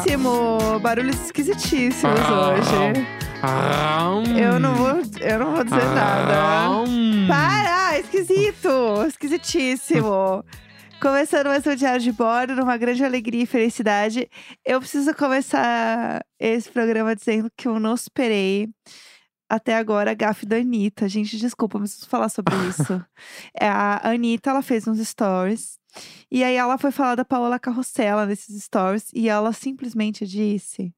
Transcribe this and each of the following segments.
Esquisitíssimo! Barulhos esquisitíssimos Ah. hoje. Ah, Eu não vou, eu não vou dizer nada. hum. Para! Esquisito! Esquisitíssimo! Começando mais um diário de bordo, numa grande alegria e felicidade. Eu preciso começar esse programa dizendo que eu não superei até agora a gafe da Anitta. Gente, desculpa, mas preciso falar sobre isso. É, a Anitta, ela fez uns stories. E aí ela foi falar da Paola Carrossela nesses stories. E ela simplesmente disse...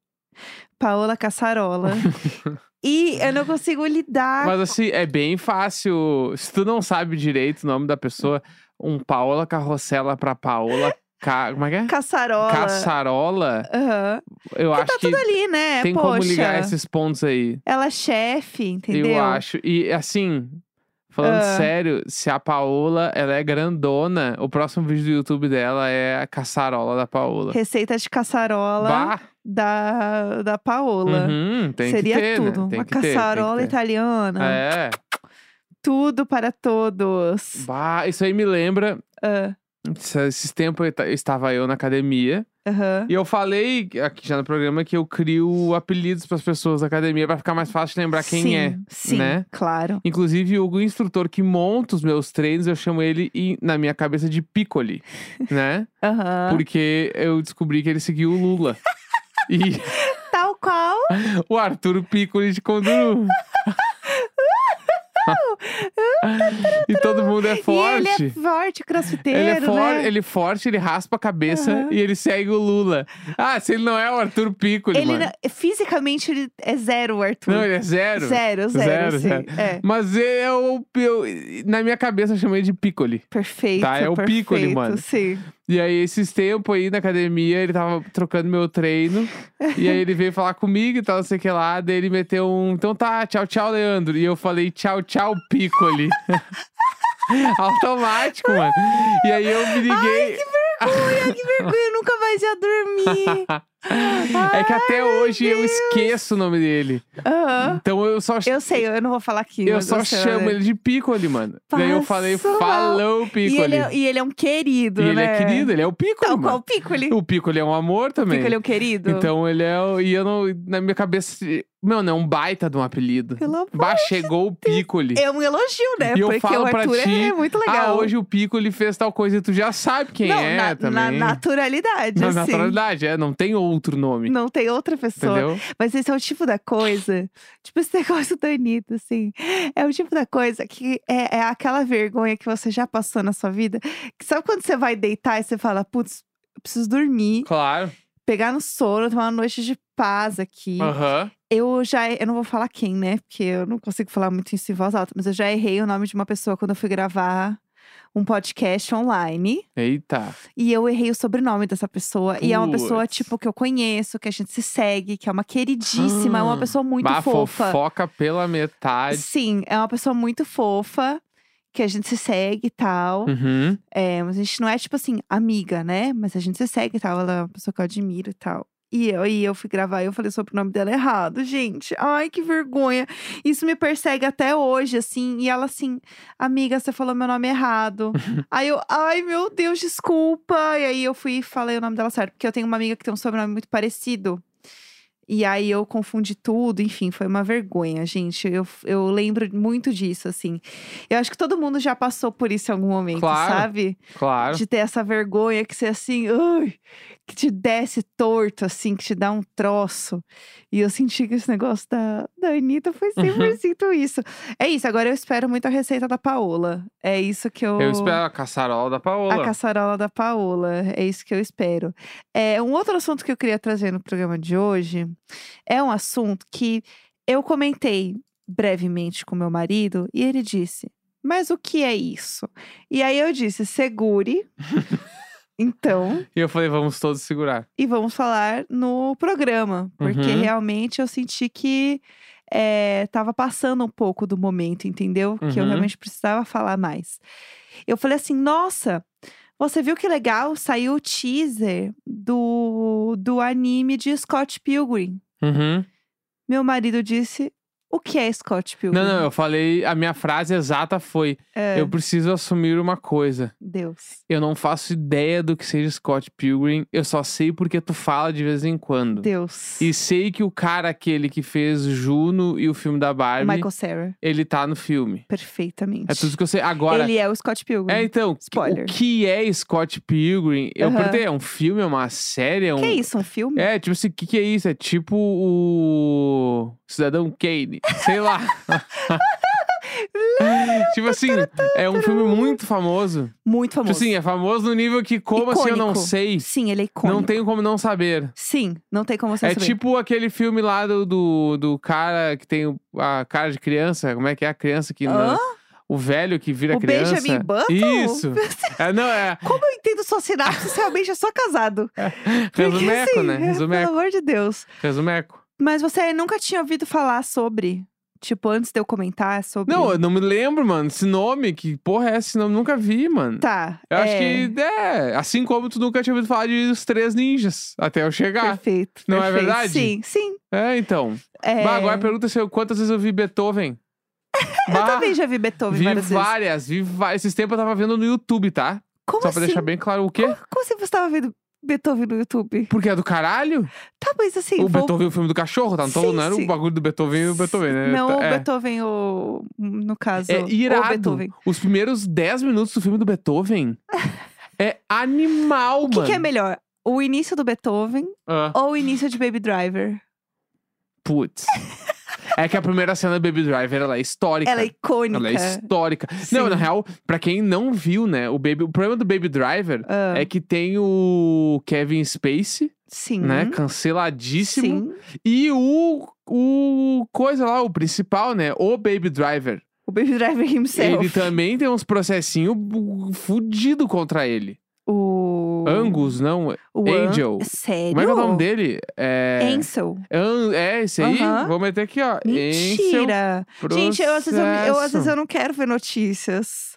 Paola Caçarola. e eu não consigo lidar Mas assim, é bem fácil. Se tu não sabe direito o nome da pessoa, um Paola Carrossela pra Paola. Ca... Como é que é? Caçarola. Caçarola. Aham. Eu acho que Tudo ali, né? tem Poxa. como ligar esses pontos aí. Ela é chefe, entendeu? Eu acho. E assim, falando Ah. sério, se a Paola ela é grandona, o próximo vídeo do YouTube dela é a caçarola da Paola. Receita de caçarola Bah! da, da Paola. Uhum, Seria ter, tudo. Né? Uma caçarola ter. italiana. É. Tudo para todos. Bah, isso aí me lembra. Ah, Esses tempos eu ta- estava eu na academia. Aham. E eu falei aqui já no programa que eu crio apelidos para as pessoas da academia para ficar mais fácil de lembrar quem sim, é. Sim, né? claro. Inclusive, o instrutor que monta os meus treinos, eu chamo ele, na minha cabeça, de Piccoli, né? Aham. Porque eu descobri que ele seguiu o Lula. e Tal qual. o Arthur Piccoli de Conduru. e todo mundo é E forte. ele é forte, crossfiteiro, Ele é, for- né? ele é forte, ele raspa a cabeça Aham. e ele segue o Lula. Ah, se ele não é o Arthur Piccoli, Ele mano. não- fisicamente ele é zero, Arthur. Não, ele é zero. Zero, zero, Zero, zero. É. Mas eu, eu, na minha cabeça, eu chamei de Piccoli. Perfeito. Tá, é o perfeito, Piccoli, mano. Sim. E aí, esses tempos aí na academia, ele tava trocando meu treino. e aí, ele veio falar comigo e tal, não sei o que lá. Daí, ele meteu um. Então tá, tchau, tchau, Leandro. E eu falei, tchau, tchau, Piccoli. Automático, mano. E aí, eu me liguei. Ai, que vergonha, eu nunca mais ia dormir. é que até meu hoje eu Deus. esqueço o nome dele. Aham. Então eu só. Eu sei, eu não vou falar aqui. Eu só chamo né? ele de Piccoli, mano. Daí eu falei, Passou falou, E Piccoli. ele, é, e ele é um querido, E ele né? é querido, ele é o Piccoli, mano. qual o Piccoli. O Piccoli é um amor também. Piccoli é um querido. Então ele é. o- E eu não. Na minha cabeça. Mano, é um baita de um apelido. Pelo amor Bah, chegou o Piccoli. É um elogio, né? E eu Porque falo o pra Arthur ti, é muito legal. Ah, hoje o Piccoli fez tal coisa e tu já sabe quem não, é na, também. na naturalidade, Na assim. naturalidade, é, não tem outro nome. Não tem outra pessoa. Entendeu? Mas esse é o tipo da coisa. Tipo, esse negócio da Anitta, assim. É o tipo da coisa que é, é aquela vergonha que você já passou na sua vida. Que sabe quando você vai deitar e você fala, putz, preciso dormir, Claro. pegar no sono, ter uma noite de paz aqui. Aham. Eu já, eu não vou falar quem, né? Porque eu não consigo falar muito isso em voz alta, mas eu já errei o nome de uma pessoa quando eu fui gravar um podcast online. Eita. E eu errei o sobrenome dessa pessoa. E é uma pessoa, tipo, que eu conheço, que a gente se segue, que é uma queridíssima, é uma Ah. pessoa muito bah, fofa. fofoca pela metade. Sim, é uma pessoa muito fofa, que a gente se segue e tal. Uhum. É, mas a gente não é, tipo assim, amiga, né? Mas a gente se segue e tal. Ela é uma pessoa que eu admiro e tal. E eu, e eu fui gravar e eu falei sobre o nome dela errado, gente. Ai, que vergonha. Isso me persegue até hoje, assim. E ela assim, amiga, você falou meu nome errado. aí eu, ai, meu Deus, desculpa. E aí eu fui e falei o nome dela certo. Porque eu tenho uma amiga que tem um sobrenome muito parecido. E aí eu confundi tudo, enfim, foi uma vergonha, gente. Eu, eu lembro muito disso, assim. Eu acho que todo mundo já passou por isso em algum momento, Claro. sabe? Claro. De ter essa vergonha que você assim, ai, que te desce torto, assim, que te dá um troço. E eu senti que esse negócio da, da Anitta foi Uhum. 100% isso. É isso, agora eu espero muito a receita da Paola. É isso que eu. Eu espero a caçarola da Paola. A caçarola da Paola. É isso que eu espero. É, um outro assunto que eu queria trazer no programa de hoje é um assunto que eu comentei brevemente com meu marido e ele disse: Mas o que é isso? E aí eu disse: segure. então, E eu falei, vamos todos segurar. e vamos falar no programa, porque Uhum. realmente eu senti que é, tava passando um pouco do momento, entendeu? Que eu Uhum. realmente precisava falar mais. Eu falei assim, nossa, você viu que legal? Saiu o teaser do, do anime de Scott Pilgrim. Uhum. Meu marido disse, O que é Scott Pilgrim? Não, não, eu falei, a minha frase exata foi: É, eu preciso assumir uma coisa. Deus. Eu não faço ideia do que seja Scott Pilgrim, eu só sei porque tu fala de vez em quando. Deus. E sei que o cara aquele que fez Juno e o filme da Barbie, Michael Cera. ele tá no filme. Perfeitamente. É tudo que eu sei. Agora, Ele é o Scott Pilgrim. é então, Spoiler. o que é Scott Pilgrim? Eu Aham. perguntei, é um filme, é uma série, é um... Que é isso? Um filme? É, tipo assim, o que, que é isso? É tipo o Cidadão Kane, sei lá. tipo assim, é um filme muito famoso. Muito Tipo famoso. assim, é famoso no nível que, como assim eu não Icônico. sei? Sim, ele é icônico. Não tenho como não saber. Sim, não tem como você É saber. tipo aquele filme lá do, do, do cara que tem o- a cara de criança. Como é que é a criança que. não- Hã? o velho que vira O criança. Benjamin Button? Isso. É, não, é. Como eu entendo sua sinapse se realmente é só casado? Porque, Resumeco, assim, né? é, Resumeco. Pelo amor de Deus. Resumeco. Mas você nunca tinha ouvido falar sobre? Tipo, antes de eu comentar sobre. Não, eu não me lembro, mano. Esse nome, que porra é esse nome? Nunca vi, mano. Tá. Eu acho é, que é. Assim como tu nunca tinha ouvido falar de Os Três Ninjas, até eu chegar. Perfeito. Não é perfeito. verdade? Sim, sim. É, então. É... Bah, agora pergunta se eu, quantas vezes eu vi Beethoven. Eu Bah, também já vi Beethoven vi várias vezes. várias, vi várias. Esses tempos eu tava vendo no YouTube, tá? Como Só assim? pra deixar bem claro o quê? Como, como assim você estava vendo Beethoven no YouTube? Porque é do caralho? Tá, mas assim. o vou- Beethoven, o filme do cachorro, tá? Não, tô- Sim, não era sim. o bagulho do Beethoven e o Beethoven, né? Não, o é. Beethoven, o... no caso. É o irado. Beethoven. Os primeiros 10 minutos do filme do Beethoven é animal, O que, mano. que é melhor? O início do Beethoven Ah, ou o início de Baby Driver? putz. é que a primeira cena do Baby Driver, ela é histórica. Ela é icônica. Ela é histórica. Sim. Não, na real, pra quem não viu, né, o, Baby, o problema do Baby Driver Ah, é que tem o Kevin Spacey, sim. né, canceladíssimo. Sim. E o, o coisa lá, o principal, né, o Baby Driver. O Baby Driver himself. Ele também tem uns processinhos fudido contra ele. O... Angus, não? o An- Angel. Sério? Como é que é o nome dele? É. Ansel. An- É, esse aí? Vou meter aqui, ó. Ansel Mentira. Gente, eu, às vezes eu, eu- às vezes eu não quero ver notícias.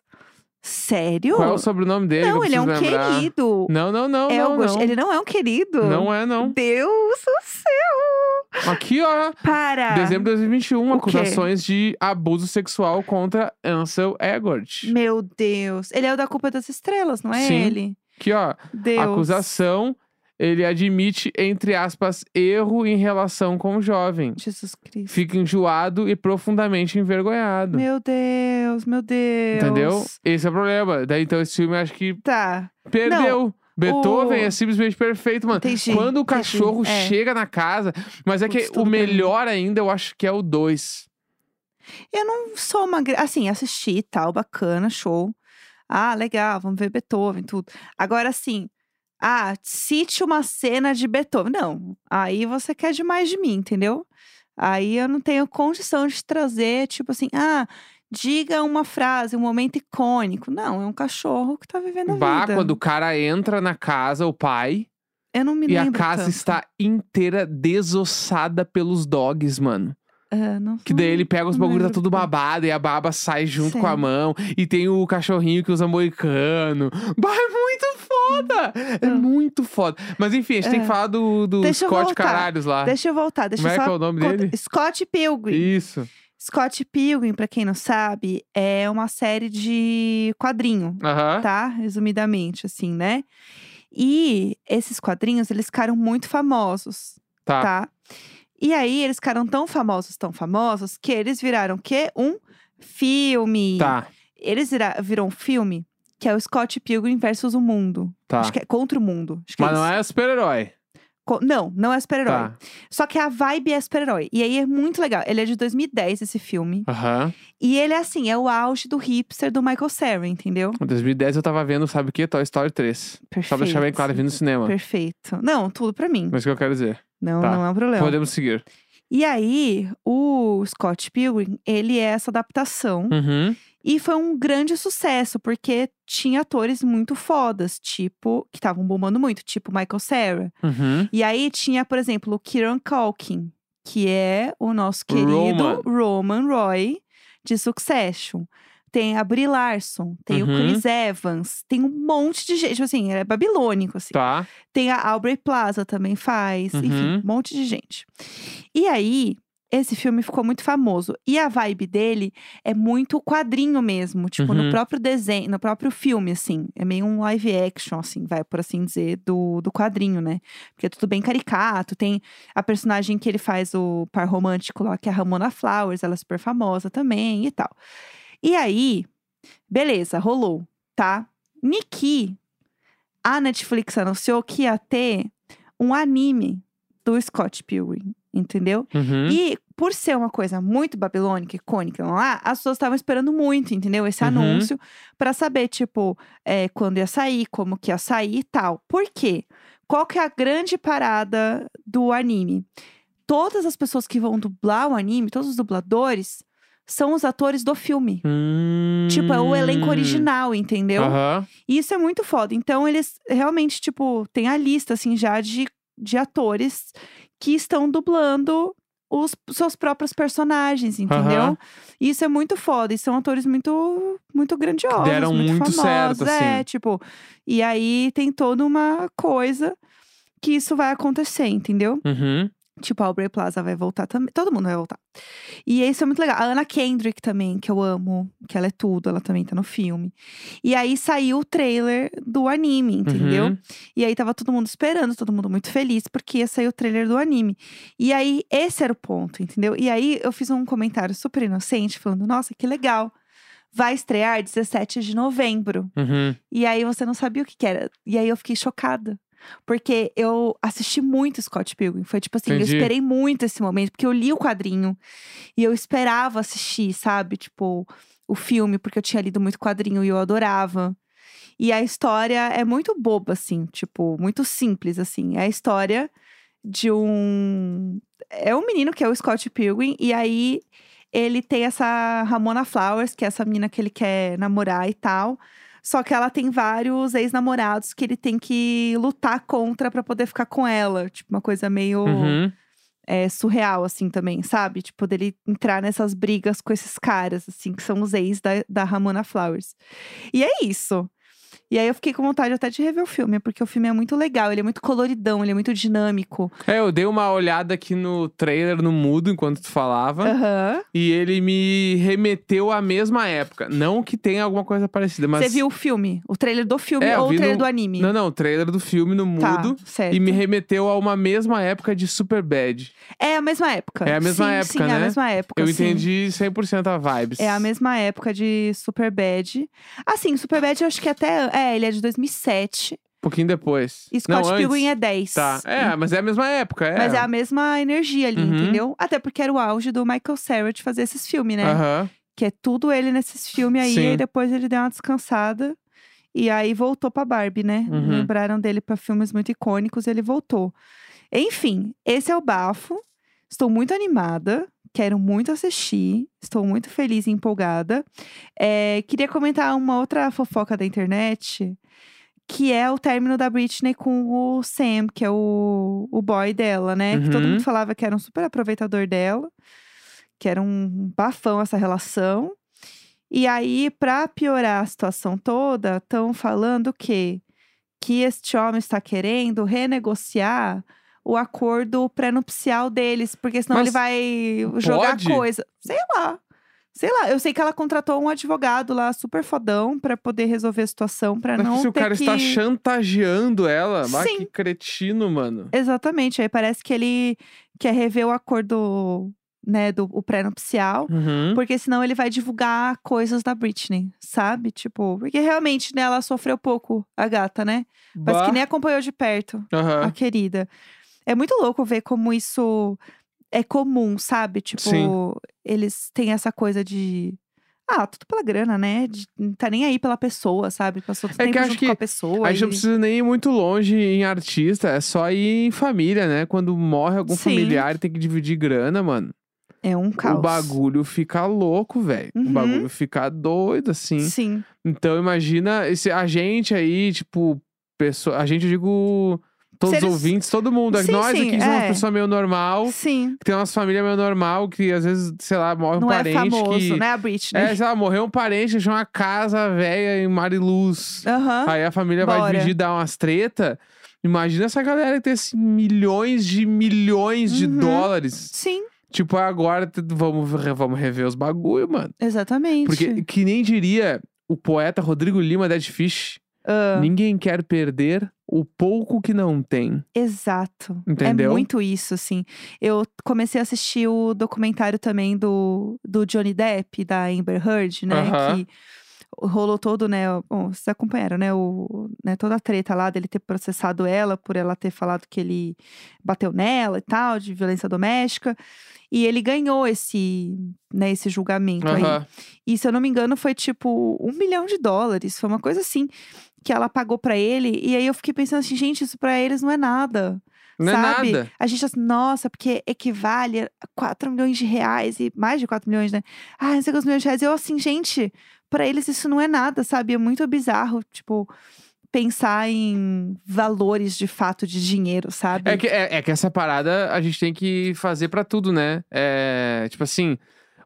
Sério? Qual é o sobrenome dele? não, ele é um lembrar? querido. Não, não, não, é não, o não. Ele não é um querido. Não é, não. Deus do céu. Aqui, ó. Para. Dezembro de 2021, O quê? acusações de abuso sexual contra Ansel Elgort. Meu Deus. Ele é o da culpa das estrelas, não é Sim. ele? Aqui, ó. Deus. Acusação, ele admite, entre aspas, erro em relação com o jovem. Jesus Cristo. Fica enjoado e profundamente envergonhado. Meu Deus, meu Deus. Entendeu? Esse é o problema. Daí, então, esse filme acho que Tá. perdeu. Beethoven o- é simplesmente perfeito, mano. Entendi, Quando o entendi. cachorro É. chega na casa. Mas é que o melhor ainda, eu acho que é o 2. Eu não sou uma. Assim, assisti e tal, bacana, show. Ah, legal, vamos ver Beethoven, tudo. Agora, assim, ah, cite uma cena de Beethoven. Não, aí você quer demais de mim, entendeu? Aí eu não tenho condição de trazer, tipo assim, ah, diga uma frase, um momento icônico. Não, é um cachorro que tá vivendo a Bah, vida. quando o cara entra na casa, o pai, Eu não me e a lembro casa tanto. está inteira desossada pelos dogs, mano. Ah, não- Que daí ele pega os não bagulho, tá tudo babado, e a baba sai junto com a Sim. mão. E tem o cachorrinho que usa moicano. Bah, é muito foda! É muito foda. Mas enfim, a gente tem que É. falar do, do Deixa Scott. Caralhos lá. Deixa eu voltar, deixa Como eu é só que é o nome dele? Scott Pilgrim. Isso. Scott Pilgrim, pra quem não sabe, é uma série de quadrinho, Aham. tá? Resumidamente, assim, né? E esses quadrinhos, eles ficaram muito famosos, Tá. tá? E aí, eles ficaram tão famosos, tão famosos, que eles viraram o quê? Um filme. Tá. Eles vira, viram um filme que é o Scott Pilgrim versus o mundo. Tá. Acho que é contra o mundo. Que Mas é não é super-herói. Não, não é super-herói. Tá. Só que a vibe é super-herói. E aí é muito legal. Ele é de 2010, esse filme. Aham. E ele é assim, é o auge do hipster do Michael Cera, entendeu? Em 2010 eu tava vendo, sabe o quê? Toy Story 3. Perfeito. Só pra deixar bem claro, vi no cinema. Perfeito. Não, tudo pra mim. Mas o que eu quero dizer. Não, Tá. não é um problema. Podemos seguir. E aí, o Scott Pilgrim, ele é essa adaptação. Uhum. E foi um grande sucesso, porque tinha atores muito fodas, tipo, que estavam bombando muito, tipo Michael Cera. Uhum. E aí tinha, por exemplo, o Kieran Culkin, que é o nosso querido Roman. Roman Roy de Succession. Tem a Brie Larson, tem Uhum. o Chris Evans, tem um monte de gente, tipo assim, é babilônico, assim. Tá. Tem a Aubrey Plaza também faz, enfim, Uhum. um monte de gente. E aí, esse filme ficou muito famoso. E a vibe dele é muito quadrinho mesmo, tipo, Uhum. no próprio desenho, no próprio filme, assim. É meio um live action, assim, vai por assim dizer, do, do quadrinho, né? Porque é tudo bem caricato. Tem a personagem que ele faz, o par romântico lá, que é a Ramona Flowers, ela é super famosa também e tal. E aí, beleza, rolou, tá? Niki, a Netflix anunciou que ia ter um anime do Scott Pilgrim, entendeu? Uhum. E por ser uma coisa muito babilônica, icônica lá, as pessoas estavam esperando muito, entendeu? Esse Uhum. anúncio pra saber, tipo, é, quando ia sair, como que ia sair e tal. Por quê? Qual que é a grande parada do anime? Todas as pessoas que vão dublar o anime, todos os dubladores, são os atores do filme. Tipo, é o elenco Hum. original, entendeu? E isso é muito foda. Então, eles realmente, tipo, tem a lista, assim, já de, de atores que estão dublando os seus próprios personagens, entendeu? E isso é muito foda. E são atores muito, muito grandiosos. deram muito, muito famosos. certo, É, assim. tipo. E aí tem toda uma coisa que isso vai acontecer, entendeu? Uhum. Tipo, a Aubrey Plaza vai voltar também. Todo mundo vai voltar. E isso é muito legal. A Anna Kendrick também, que eu amo, que ela é tudo, ela também tá no filme. E aí saiu o trailer do anime, entendeu? Uhum. E aí tava todo mundo esperando, todo mundo muito feliz, porque ia sair o trailer do anime. E aí, esse era o ponto, entendeu? E aí eu fiz um comentário super inocente, falando: nossa, que legal. Vai estrear 17 de novembro. Uhum. E aí você não sabia o que, que era. E aí eu fiquei chocada. Porque eu assisti muito Scott Pilgrim. Foi tipo assim, Entendi. eu esperei muito esse momento, porque eu li o quadrinho e eu esperava assistir, sabe? Tipo, o filme, porque eu tinha lido muito quadrinho e eu adorava. E a história é muito boba, assim, tipo, muito simples, assim. É a história de um. É um menino que é o Scott Pilgrim, e aí ele tem essa Ramona Flowers, que é essa menina que ele quer namorar e tal. Só que ela tem vários ex-namorados que ele tem que lutar contra pra poder ficar com ela. Tipo, uma coisa meio Uhum. é, surreal, assim, também, sabe? Tipo, dele entrar nessas brigas com esses caras, assim, que são os ex da, da Ramona Flowers. E é isso. E aí eu fiquei com vontade até de rever o filme, porque o filme é muito legal, ele é muito coloridão, ele é muito dinâmico. É, eu dei uma olhada aqui no trailer no mudo enquanto tu falava. Aham. E ele me remeteu à mesma época. Não que tenha alguma coisa parecida, mas. Você viu o filme? O trailer do filme É, ou o trailer no- do anime? Não, não, o trailer do filme no Tá, mudo. certo. E me remeteu a uma mesma época de Superbad. É a mesma época. É a mesma sim, época, sim, é né? a mesma época. Eu sim. entendi 100% a vibes. É a mesma época de Superbad. Assim, Superbad eu acho que até. É, ele é de 2007. Um pouquinho depois. E não, Scott antes. Pilgrim é 10. Tá. É, mas é a mesma época, é. Mas é a mesma energia ali, Uhum. entendeu? Até porque era o auge do Michael Cera de fazer esses filmes, né? Aham. Que é tudo ele nesses filmes aí. Sim. E depois ele deu uma descansada. E aí voltou pra Barbie, né? Uhum. Lembraram dele pra filmes muito icônicos e ele voltou. Enfim, esse é o bafo. Estou muito animada. Quero muito assistir. Estou muito feliz e empolgada. É, queria comentar uma outra fofoca da internet. Que é o término da Britney com o Sam, que é o, o boy dela, né? Que todo Uhum. mundo falava que era um super aproveitador dela. Que era um bafão essa relação. E aí, pra piorar a situação toda, estão falando que que este homem está querendo renegociar o acordo pré-nupcial deles, porque senão Mas ele vai jogar pode? coisa. Sei lá. Sei lá, eu sei que ela contratou um advogado lá super fodão pra poder resolver a situação, pra Mas não se o cara que... está chantageando ela, Sim. que cretino, mano. Exatamente, aí parece que ele quer rever o acordo, né, do o pré-nupcial. Uhum. Porque senão ele vai divulgar coisas da Britney, sabe? Tipo, porque realmente, né, ela sofreu pouco, a gata, né? Mas que nem acompanhou de perto, Aham. a querida. É muito louco ver como isso é comum, sabe? Tipo, Sim. eles têm essa coisa de. Ah, tudo pela grana, né? De não tá nem aí pela pessoa, sabe? Passou todo É que tempo junto que com a pessoa. A gente não e- precisa nem ir muito longe em artista, é só ir em família, né? Quando morre algum Sim. familiar e tem que dividir grana, mano. É um caos. O bagulho fica louco, velho. Uhum. O bagulho fica doido, assim. Sim. Então imagina esse, a gente aí, tipo, pessoa, a gente, eu digo, todos Seres- os ouvintes, todo mundo. Sim, Nós sim, aqui somos uma é. pessoa meio normal, Sim. que tem umas famílias meio normal, que às vezes, sei lá, morre Não um é parente famoso, que. né? A Britney. É, sei lá, morreu um parente, deixou uma casa velha em Mariluz. Aham. Aí a família vai Bora. dividir, dar umas treta. Imagina essa galera tem assim, milhões de milhões de Uhum. dólares. Sim. Tipo, agora vamos, vamos rever os bagulho, mano. Exatamente. Porque, que nem diria o poeta Rodrigo Lima Dead Fish, Ah, ninguém quer perder o pouco que não tem. Exato. Entendeu? É muito isso, assim. Eu comecei a assistir o documentário também do, do Johnny Depp, da Amber Heard, né? Aham. Que rolou todo, né? Bom, vocês acompanharam, né? O, né? Toda a treta lá dele ter processado ela por ela ter falado que ele bateu nela e tal, de violência doméstica. E ele ganhou esse, né, esse julgamento aí. E se eu não me engano, foi tipo um milhão de dólares. Foi uma coisa assim que ela pagou pra ele. E aí eu fiquei pensando assim, gente, isso pra eles não é nada. Não sabe? é nada. A gente assim, nossa, porque equivale a 4 milhões de reais e mais de 4 milhões, né? Ah, não sei quantos milhões de reais. Eu assim, gente, pra eles isso não é nada, sabe? É muito bizarro, tipo, pensar em valores de fato de dinheiro, sabe? É que, é, é que essa parada a gente tem que fazer pra tudo, né? É, tipo assim,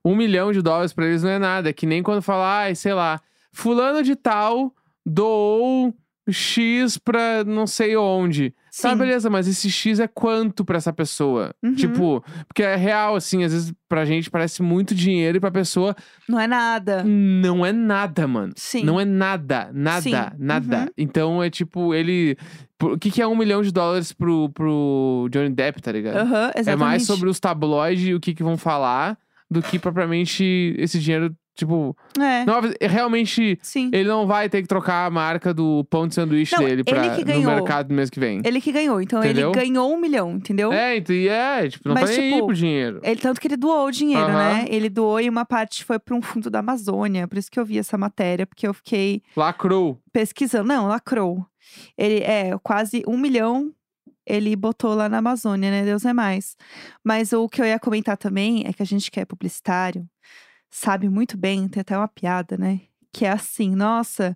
um milhão de dólares pra eles não é nada. É que nem quando fala, ai, sei lá, fulano de tal doou X pra não sei onde. Tá, Sim. beleza, mas esse X é quanto pra essa pessoa? Uhum. Tipo, porque é real, assim, às vezes pra gente parece muito dinheiro e pra pessoa Não é nada. não é nada, mano. Sim. Não é nada, nada, Sim, nada. uhum. Então é tipo, ele. O que, que é um milhão de dólares pro, pro Johnny Depp, tá ligado? Aham, É exatamente. mais sobre os tabloides e o que, que vão falar do que propriamente esse dinheiro, tipo. É, Não, é realmente. sim. Ele não vai ter que trocar a marca do pão de sanduíche Não, dele ele pra, que no ganhou. mercado no mês que vem. Ele que ganhou. Então Entendeu? ele ganhou um milhão, entendeu? É, então, e é, tipo, não Mas, tá nem aí tipo, pro dinheiro. Ele, tanto que ele doou o dinheiro, Aham. né? Ele doou e uma parte foi para um fundo da Amazônia. Por isso que eu vi essa matéria, porque eu fiquei Lacrou. pesquisando. Não, lacrou. Ele é quase um milhão. Ele botou lá na Amazônia, né? Deus é mais. Mas o que eu ia comentar também é que a gente que é publicitário sabe muito bem, tem até uma piada, né? Que é assim, nossa,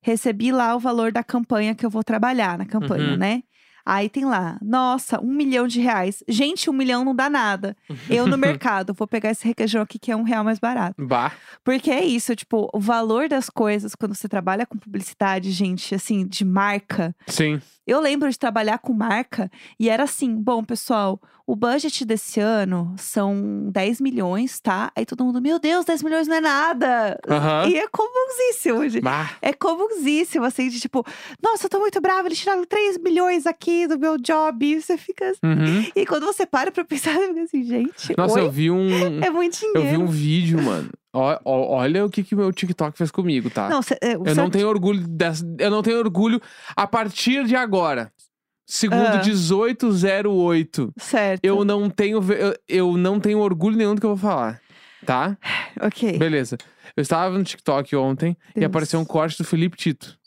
recebi lá o valor da campanha que eu vou trabalhar na campanha, Uhum. né? Aí tem lá, nossa, um milhão de reais. Gente, um milhão não dá nada. Eu no mercado, vou pegar esse requeijão aqui que é um real mais barato. Bah. Porque é isso, tipo, o valor das coisas quando você trabalha com publicidade, gente, assim, de marca. Sim. Eu lembro de trabalhar com marca e era assim: bom, pessoal, o budget desse ano são 10 milhões, tá? Aí todo mundo, meu Deus, 10 milhões não é nada. Aham. E é comunsíssimo, gente. Bah. É comunsíssimo, assim, de tipo, nossa, eu tô muito brava, eles tiraram 3 milhões aqui do meu job. E você fica. assim- Uhum. E quando você para pra pensar, você fica assim, gente, Nossa, oi? eu vi um. É muito Eu vi dinheiro. um vídeo, mano. Ó- olha o que que o meu TikTok fez comigo, tá? Não, cê, é, o eu não tenho orgulho dessa. Eu não tenho orgulho a partir de agora. Segundo Ah. 1808. Certo. Eu não tenho. Eu, eu não tenho orgulho nenhum do que eu vou falar. Tá? Ok. Beleza. Eu estava no TikTok ontem e Deus. apareceu um corte do Felipe Tito.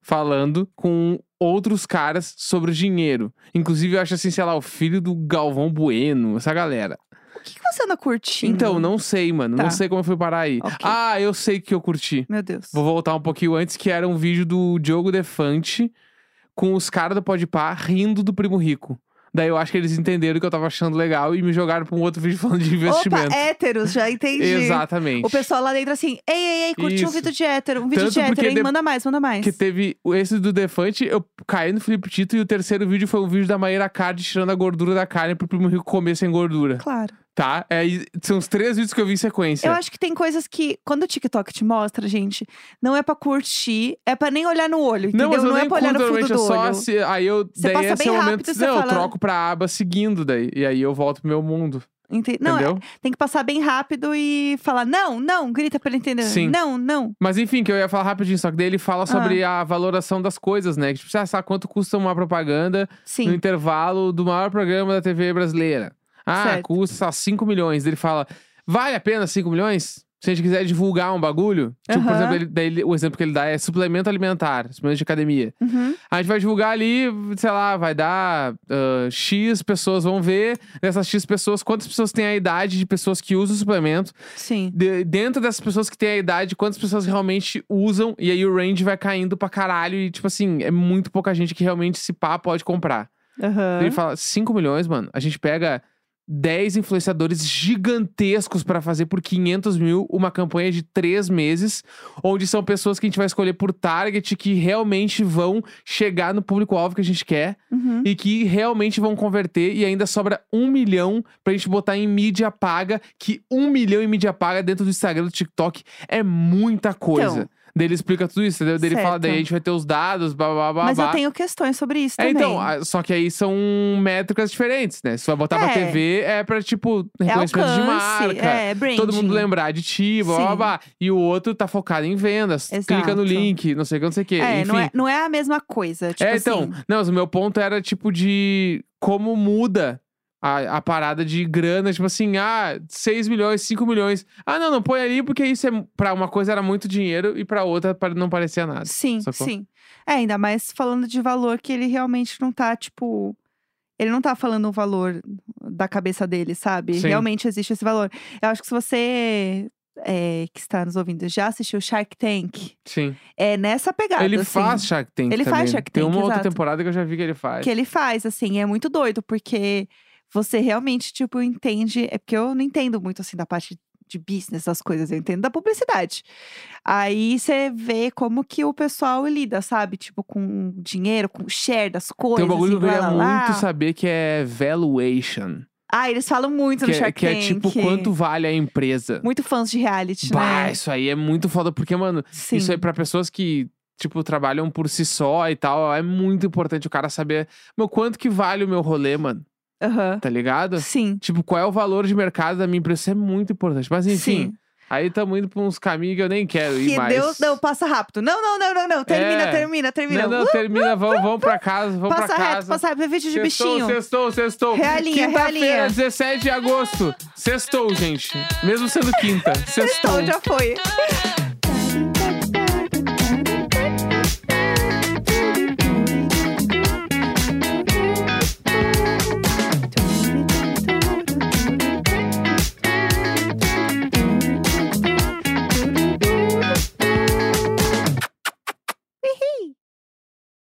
Falando com outros caras sobre dinheiro. Inclusive, eu acho assim, sei lá, o filho do Galvão Bueno, essa galera. O que, que você anda curtindo? Então, não sei, mano. Tá. Não sei como eu fui parar aí. Ok. Ah, eu sei que eu curti. Meu Deus. Vou voltar um pouquinho antes, que era um vídeo do Diogo Defante com os caras do Podpah rindo do Primo Rico. Daí eu acho que eles entenderam que eu tava achando legal e me jogaram pra um outro vídeo falando de investimento. Opa, héteros, já entendi. Exatamente. O pessoal lá dentro assim, ei, ei, ei, curtiu um vídeo de hétero, um vídeo Tanto de hétero, hein? de- Manda mais, manda mais. Que teve esse do Defante, eu caí no Felipe Tito e o terceiro vídeo foi um vídeo da Maíra Card tirando a gordura da carne pro Primo Rico comer sem gordura. Claro. Tá? É, são os três vídeos que eu vi em sequência. Eu acho que tem coisas que, quando o TikTok te mostra, gente, não é pra curtir, é pra nem olhar no olho, entendeu? Não, mas eu é nem pra olhar no fundo do é só olho. se, aí eu Você daí passa esse bem é o momento, rápido, você não, eu fala- troco pra aba seguindo daí, e aí eu volto pro meu mundo, Ente- Não, é- entendeu? tem que passar bem rápido e falar, não, não, grita pra ele entender. Sim. Não, não. Mas enfim, que eu ia falar rapidinho, só que daí ele fala sobre a valoração das coisas, né? Que tipo, você sabe quanto custa uma propaganda no Sim. intervalo do maior programa da TV brasileira. Ah, Certo. custa 5 milhões. Ele fala, vale a pena 5 milhões? Se a gente quiser divulgar um bagulho, tipo, por Aham. exemplo, ele- daí ele- o exemplo que ele dá é suplemento alimentar, suplemento de academia. Uhum. A gente vai divulgar ali, sei lá, vai dar ah, X pessoas vão ver. Dessas X pessoas, quantas pessoas têm a idade de pessoas que usam o suplemento? Sim. De- dentro dessas pessoas que têm a idade, quantas pessoas realmente usam? E aí o range vai caindo pra caralho. E, tipo assim, é muito pouca gente que realmente se pá pode comprar. Aham. Ele fala, 5 milhões, mano. A gente pega 10 influenciadores gigantescos pra fazer por 500 mil uma campanha de três meses, onde são pessoas que a gente vai escolher por target que realmente vão chegar no público-alvo que a gente quer Uhum. e que realmente vão converter e ainda sobra um milhão pra gente botar em mídia paga, que um milhão em mídia paga dentro do Instagram, do TikTok é muita coisa. Então. Daí ele explica tudo isso, entendeu? Daí ele fala, daí a gente vai ter os dados, blá blá blá Mas blá. eu tenho questões sobre isso É, também. então, só que aí são métricas diferentes, né? Se vai botar pra É. TV, é pra, tipo, é reconhecimento de alcance, marca. é branding. Todo mundo lembrar de ti, blá, blá, Sim. blá. E o outro tá focado em vendas. Clica no Exato. link, não sei o que, não sei o que. É, Enfim. não é, não é a mesma coisa. Tipo é, então. assim, Não, mas o meu ponto era, tipo, de como muda a, a parada de grana. Tipo assim, ah, 6 milhões, 5 milhões. Ah, não, não põe ali porque isso é. Pra uma coisa era muito dinheiro e pra outra não parecia nada. Sim, sacou? sim. É, ainda mais falando de valor que ele realmente não tá, tipo. Ele não tá falando o valor da cabeça dele, sabe? Sim. Realmente existe esse valor. Eu acho que se você é, que está nos ouvindo já assistiu Shark Tank, Sim. é nessa pegada. ele assim, faz Shark Tank Ele faz também. Shark Tem Tank, uma outra exato. temporada que eu já vi que ele faz. que ele faz, assim, é muito doido, porque você realmente, tipo, entende. É porque eu não entendo muito, assim, da parte de business, essas coisas, eu entendo da publicidade. Aí você vê como que o pessoal lida, sabe? Tipo, com dinheiro, com share das coisas. Tem um bagulho que eu muito saber que é valuation. Ah, eles falam muito Que no é, Shark que é Tank. tipo quanto vale a empresa. Muito fãs de reality, Bah, né? isso aí é muito foda, porque, mano, Sim. isso aí pra pessoas que, tipo, trabalham por si só e tal, é muito importante o cara saber, meu, quanto que vale o meu rolê, mano, Aham. tá ligado? Sim. Tipo, qual é o valor de mercado da minha empresa? Isso é muito importante. Mas enfim, Sim. aí estamos indo pra uns caminhos que eu nem quero ir Que mais. Deus não passa rápido. Não, não, não, não, não. Termina, É. termina, termina. Não, não, termina, vamos, vamos pra casa, vamos passa pra reto, casa. passa reto. Vê vídeo de Sextou, bichinho. sextou, sextou. Realinha, Quinta-feira, realinha. 17 de agosto. Sextou, gente. Mesmo sendo quinta. Sextou. Então, já foi.